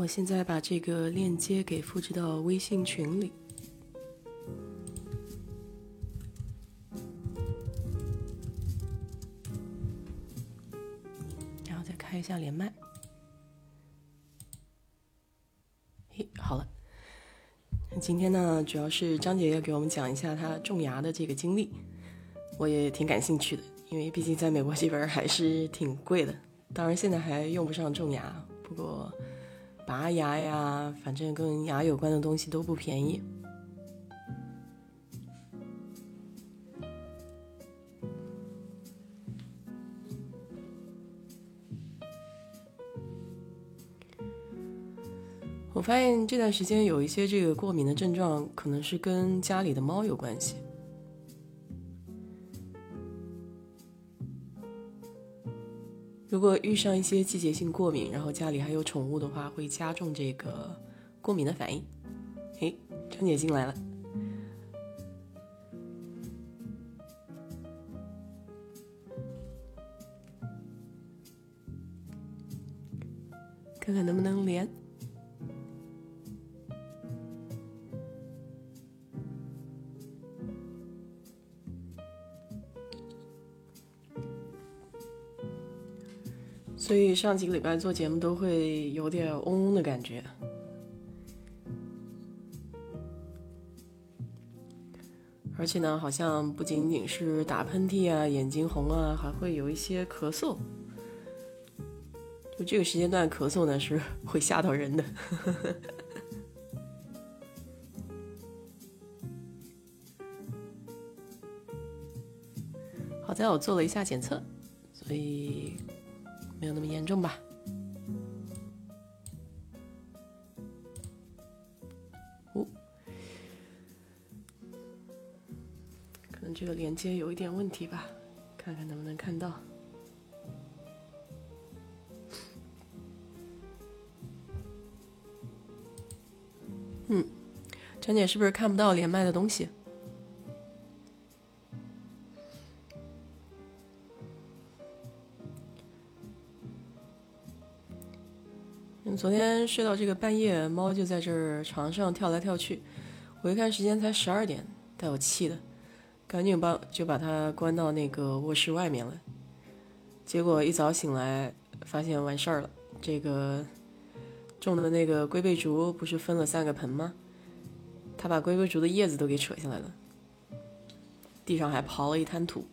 我现在把这个链接给复制到微信群里，然后再开一下连麦。嘿，好了。今天呢，主要是张姐要给我们讲一下她种牙的这个经历，我也挺感兴趣的，因为毕竟在美国这边还是挺贵的。当然现在还用不上种牙，不过拔牙呀，反正跟牙有关的东西都不便宜。我发现这段时间有一些这个过敏的症状，可能是跟家里的猫有关系。如果遇上一些季节性过敏，然后家里还有宠物的话，会加重这个过敏的反应。嘿，张姐进来了，看看能不能连。所以上几个礼拜做节目都会有点嗡嗡的感觉，而且呢，好像不仅仅是打喷嚏啊、眼睛红啊，还会有一些咳嗽。就这个时间段咳嗽呢，是会吓到人的。好在我做了一下检测，所以。没有那么严重吧？哦，可能这个连接有一点问题吧，看看能不能看到。嗯，张姐是不是看不到连麦的东西？昨天睡到这个半夜，猫就在这儿床上跳来跳去。我一看时间才十二点，带我气的，赶紧把就把它关到那个卧室外面了。结果一早醒来，发现完事儿了。这个种的那个龟背竹不是分了三个盆吗？它把龟背竹的叶子都给扯下来了，地上还刨了一滩土。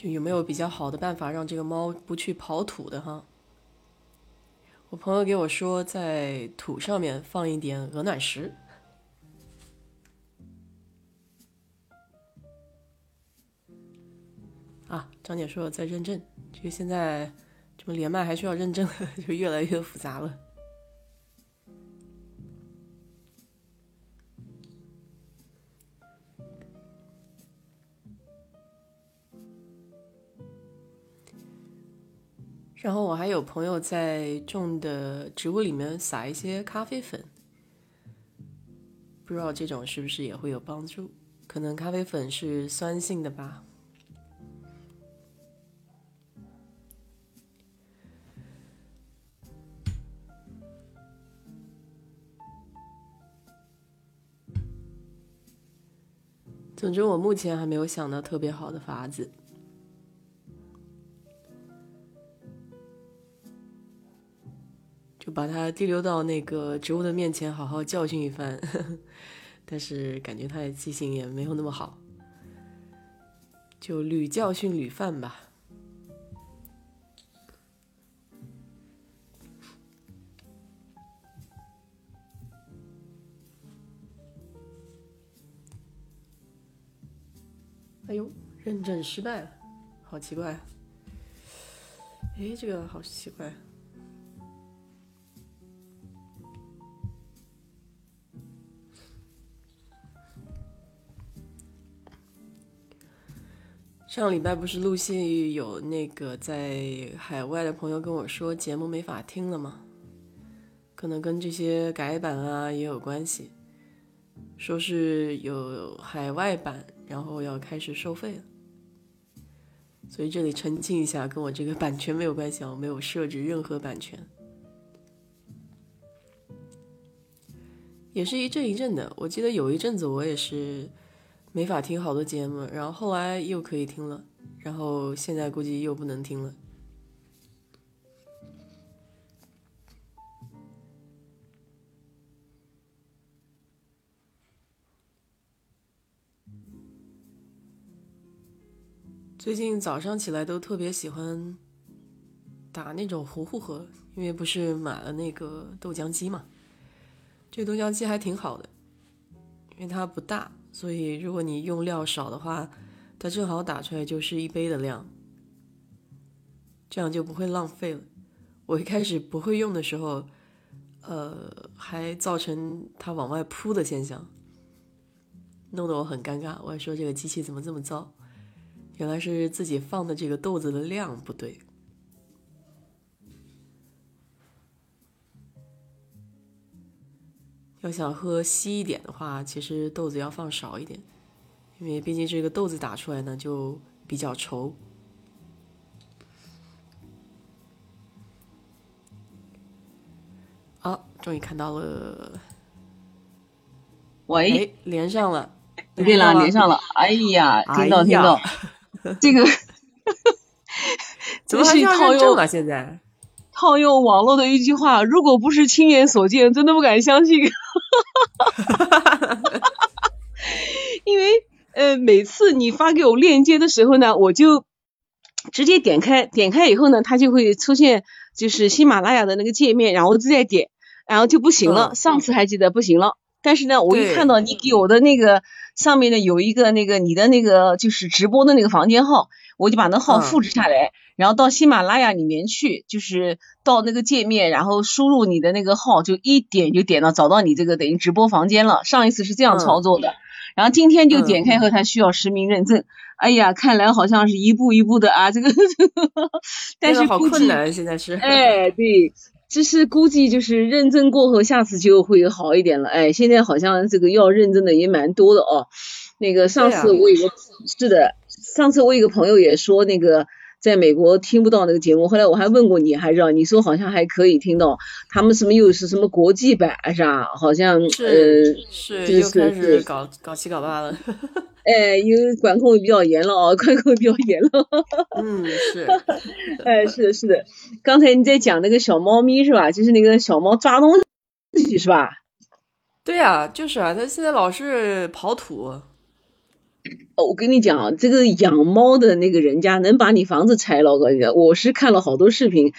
就有没有比较好的办法让这个猫不去刨土的哈？我朋友给我说，在土上面放一点鹅卵石。啊，张姐说在认证，这现在这么连麦还需要认证，就越来越复杂了。然后我还有朋友在种的植物里面撒一些咖啡粉，不知道这种是不是也会有帮助？可能咖啡粉是酸性的吧。总之，我目前还没有想到特别好的法子。把它滴溜到那个植物的面前，好好教训一番。但是感觉他的记性也没有那么好，就屡教训屡犯吧。哎呦，认证失败了，好奇怪。哎，这个好奇怪。上礼拜不是陆续有那个在海外的朋友跟我说节目没法听了吗？可能跟这些改版啊也有关系，说是有海外版，然后要开始收费了。所以这里澄清一下，跟我这个版权没有关系啊，我没有设置任何版权。也是一阵一阵的，我记得有一阵子我也是没法听好多节目，然后后来又可以听了，然后现在估计又不能听了。最近早上起来都特别喜欢打那种糊糊喝，因为不是买了那个豆浆机嘛。这豆浆机还挺好的，因为它不大，所以如果你用料少的话，它正好打出来就是一杯的量，这样就不会浪费了。我一开始不会用的时候，呃，还造成它往外扑的现象，弄得我很尴尬。我还说这个机器怎么这么糟？原来是自己放的这个豆子的量不对。要想喝稀一点的话，其实豆子要放少一点，因为毕竟这个豆子打出来呢就比较稠。好，终于看到了，喂，连上了，对了，连上了，哎呀，听到听到，这个，怎么还套用了？现在？套用网络的一句话，如果不是亲眼所见，真的不敢相信。因为呃，每次你发给我链接的时候呢，我就直接点开，点开以后呢，它就会出现就是喜马拉雅的那个界面，然后再点，然后就不行了。上次还记得不行了，但是呢，我一看到你给我的那个上面呢有一个那个你的那个就是直播的那个房间号。我就把那号复制下来，然后到喜马拉雅里面去，就是到那个界面，然后输入你的那个号，就一点就点到找到你这个等于直播房间了。上一次是这样操作的，然后今天就点开后，它需要实名认证。哎呀，看来好像是一步一步的啊，这个，但是好困难，现在是。哎，对，这是估计就是认证过后，下次就会好一点了。哎，现在好像这个要认证的也蛮多的哦。那个上次我有个是的。上次我有个朋友也说那个在美国听不到那个节目，后来我还问过你，还知道你说好像还可以听到，他们什么又是什么国际版是吧？好像是是又开始搞搞七搞八了。哎，因为管控比较严了啊，管控比较严了。嗯，是。哎，是的，是的。刚才你在讲那个小猫咪是吧？就是那个小猫抓东西是吧？对呀，就是啊，它现在老是刨土。我跟你讲，这个养猫的那个人家能把你房子拆了，我跟你讲，我是看了好多视频，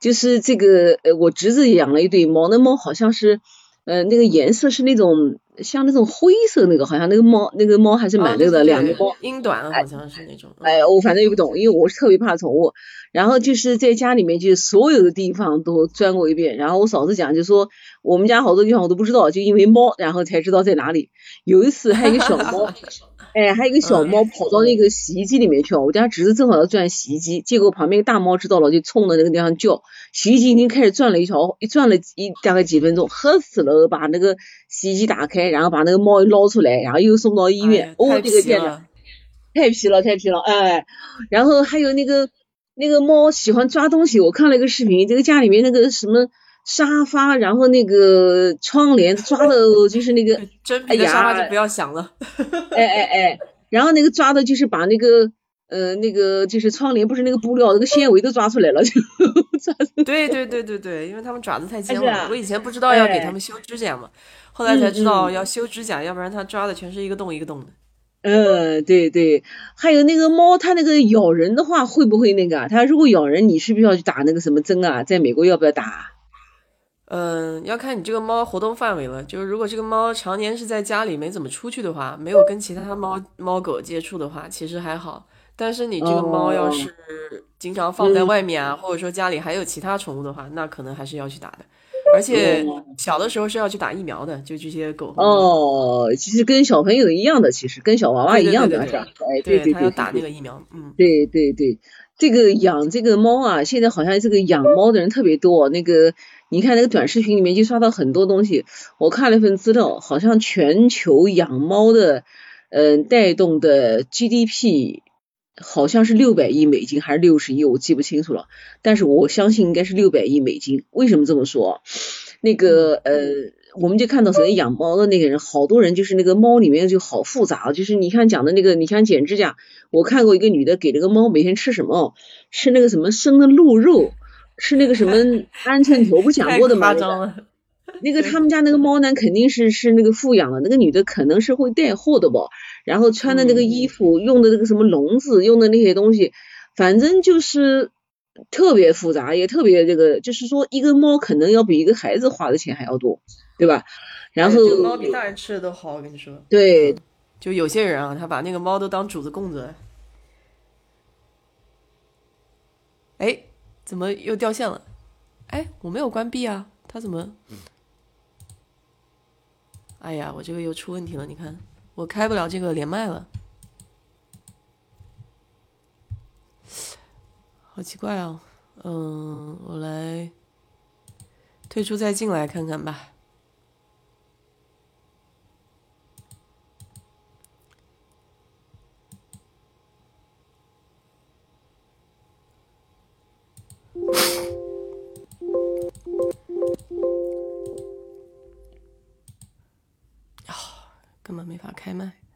就是这个呃，我侄子养了一对猫，那猫好像是呃那个颜色是那种像那种灰色那个，好像那个猫那个猫还是蛮那个的，两个猫英短好像是那种。哎，我反正也不懂，因为我是特别怕宠物，然后就是在家里面，就是所有的地方都钻过一遍，然后我嫂子讲就说我们家好多地方我都不知道，就因为猫，然后才知道在哪里。有一次还有一个小猫。哎，还有一个小猫跑到那个洗衣机里面去了。我家侄子正好要转洗衣机，结果旁边大猫知道了，就冲着那个地方叫。洗衣机已经开始转了一条，一转了一大概几分钟，喝死了，把那个洗衣机打开，然后把那个猫捞出来，然后又送到医院。哦，这个天呐，太皮了，太皮了，哎。然后还有那个那个猫喜欢抓东西，我看了一个视频，这个家里面那个什么。沙发，然后那个窗帘抓的，就是那个，真皮的沙发就不要想了。哎哎哎，然后那个抓的，就是把那个，呃，那个就是窗帘，不是那个布料，那个纤维都抓出来了，就 抓。对对对对对，因为他们爪子太尖了。我以前不知道要给他们修指甲嘛，后来才知道要修指甲，要不然它抓的全是一个洞一个洞的。呃，对对，还有那个猫，它那个咬人的话会不会那个？它如果咬人，你是不是要去打那个什么针啊？在美国要不要打？嗯，要看你这个猫活动范围了。就是如果这个猫常年是在家里没怎么出去的话，没有跟其他猫猫狗接触的话，其实还好。但是你这个猫要是经常放在外面啊，或者说家里还有其他宠物的话，那可能还是要去打的。而且小的时候是要去打疫苗的，就这些狗。哦，其实跟小朋友一样的，其实跟小娃娃一样的，是吧？哎，对对对，要打那个疫苗。嗯，对对对，这个养这个猫啊，现在好像这个养猫的人特别多，那个。你看那个短视频里面就刷到很多东西，我看了一份资料，好像全球养猫的，嗯，带动的 GDP，好像是六百亿美金还是六十亿，我记不清楚了。但是我相信应该是六百亿美金。为什么这么说？那个呃，我们就看到首先养猫的那个人，好多人就是那个猫里面就好复杂，就是你看讲的那个，你像剪指甲，我看过一个女的给那个猫每天吃什么，吃那个什么生的鹿肉，吃那个什么 鹌鹑头，不讲过的吗？那个 他们家那个猫呢，肯定是是那个富养的，那个女的可能是会带货的吧。然后穿的那个衣服，用的那个什么笼子，用的那些东西，反正就是特别复杂，也特别这个，就是说一个猫可能要比一个孩子花的钱还要多，对吧？然后猫比大人吃的都好，我跟你说。对，就有些人啊，他把那个猫都当主子供着。哎，怎么又掉线了？哎，我没有关闭啊，它怎么？哎呀，我这个又出问题了，你看。我开不了这个连麦了，好奇怪啊！嗯，我来退出再进来看看吧。没法开麦。